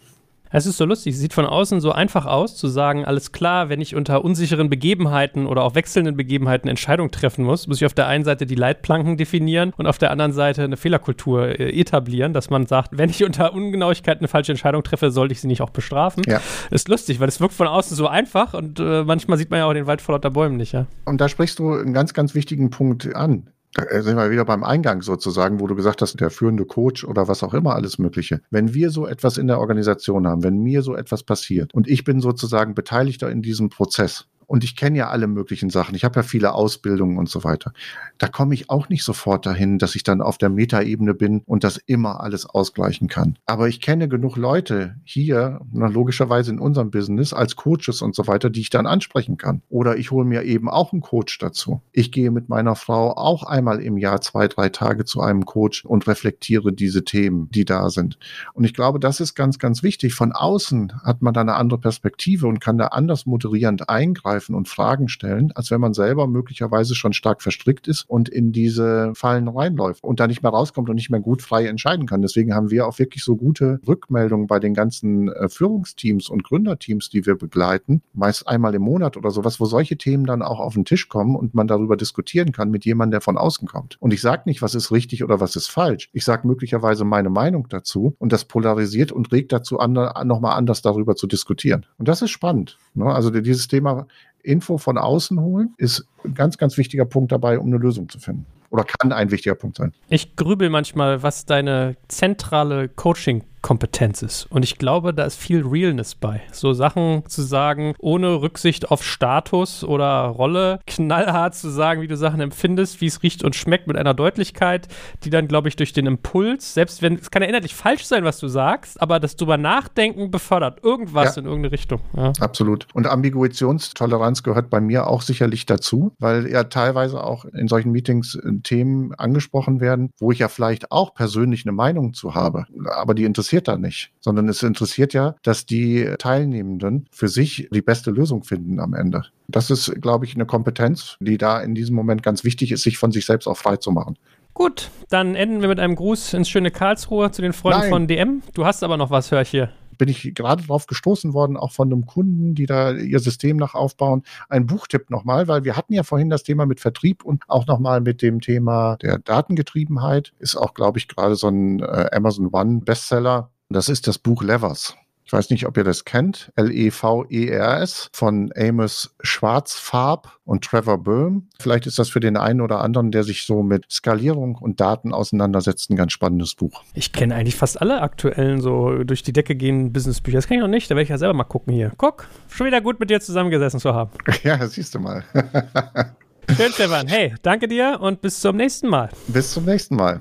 Es ist so lustig, es sieht von außen so einfach aus, zu sagen, alles klar, wenn ich unter unsicheren Begebenheiten oder auch wechselnden Begebenheiten Entscheidungen treffen muss, muss ich auf der einen Seite die Leitplanken definieren und auf der anderen Seite eine Fehlerkultur äh, etablieren, dass man sagt, wenn ich unter Ungenauigkeit eine falsche Entscheidung treffe, sollte ich sie nicht auch bestrafen. Ja. Ist lustig, weil es wirkt von außen so einfach und äh, manchmal sieht man ja auch den Wald vor lauter Bäumen nicht, ja. Und da sprichst du einen ganz, ganz wichtigen Punkt an. Da sind wir wieder beim Eingang sozusagen, wo du gesagt hast, der führende Coach oder was auch immer alles Mögliche. Wenn wir so etwas in der Organisation haben, wenn mir so etwas passiert und ich bin sozusagen Beteiligter in diesem Prozess, und ich kenne ja alle möglichen Sachen. Ich habe ja viele Ausbildungen und so weiter. Da komme ich auch nicht sofort dahin, dass ich dann auf der Metaebene bin und das immer alles ausgleichen kann. Aber ich kenne genug Leute hier, logischerweise in unserem Business, als Coaches und so weiter, die ich dann ansprechen kann. Oder ich hole mir eben auch einen Coach dazu. Ich gehe mit meiner Frau auch einmal im Jahr zwei, drei Tage zu einem Coach und reflektiere diese Themen, die da sind. Und ich glaube, das ist ganz, ganz wichtig. Von außen hat man da eine andere Perspektive und kann da anders moderierend eingreifen eingreifen und Fragen stellen, als wenn man selber möglicherweise schon stark verstrickt ist und in diese Fallen reinläuft und da nicht mehr rauskommt und nicht mehr gut frei entscheiden kann. Deswegen haben wir auch wirklich so gute Rückmeldungen bei den ganzen äh, Führungsteams und Gründerteams, die wir begleiten, meist einmal im Monat oder sowas, wo solche Themen dann auch auf den Tisch kommen und man darüber diskutieren kann mit jemandem, der von außen kommt. Und ich sage nicht, was ist richtig oder was ist falsch. Ich sage möglicherweise meine Meinung dazu und das polarisiert und regt dazu an, nochmal anders darüber zu diskutieren. Und das ist spannend. Ne? Also dieses Thema Info von außen holen ist ein ganz, ganz wichtiger Punkt dabei, um eine Lösung zu finden. Oder kann ein wichtiger Punkt sein. Ich grübel manchmal, was deine zentrale Coaching Kompetenz ist. Und ich glaube, da ist viel Realness bei. So Sachen zu sagen, ohne Rücksicht auf Status oder Rolle, knallhart zu sagen, wie du Sachen empfindest, wie es riecht und schmeckt mit einer Deutlichkeit, die dann, glaube ich, durch den Impuls, selbst wenn, es kann ja inhaltlich falsch sein, was du sagst, aber das drüber nachdenken befördert irgendwas ja. in irgendeine Richtung. Ja. Absolut. Und Ambiguationstoleranz gehört bei mir auch sicherlich dazu, weil ja teilweise auch in solchen Meetings äh, Themen angesprochen werden, wo ich ja vielleicht auch persönlich eine Meinung zu habe, aber die interessiert interessiert da nicht, sondern es interessiert ja, dass die Teilnehmenden für sich die beste Lösung finden am Ende. Das ist, glaube ich, eine Kompetenz, die da in diesem Moment ganz wichtig ist, sich von sich selbst auch frei zu machen. Gut, dann enden wir mit einem Gruß ins schöne Karlsruhe zu den Freunden Nein. von DM. Du hast aber noch was, höre ich hier bin ich gerade drauf gestoßen worden, auch von einem Kunden, die da ihr System nach aufbauen. Ein Buchtipp nochmal, weil wir hatten ja vorhin das Thema mit Vertrieb und auch nochmal mit dem Thema der Datengetriebenheit. Ist auch, glaube ich, gerade so ein äh, Amazon One Bestseller. Das ist das Buch Levers. Ich weiß nicht, ob ihr das kennt. L-E-V-E-R-S von Amos Schwarzfarb und Trevor Böhm. Vielleicht ist das für den einen oder anderen, der sich so mit Skalierung und Daten auseinandersetzt, ein ganz spannendes Buch. Ich kenne eigentlich fast alle aktuellen so durch die Decke gehenden Businessbücher. Das kann ich noch nicht. Da werde ich ja selber mal gucken hier. Guck, schon wieder gut mit dir zusammengesessen zu haben. Ja, siehst du mal. Schön, Stefan. Hey, danke dir und bis zum nächsten Mal. Bis zum nächsten Mal.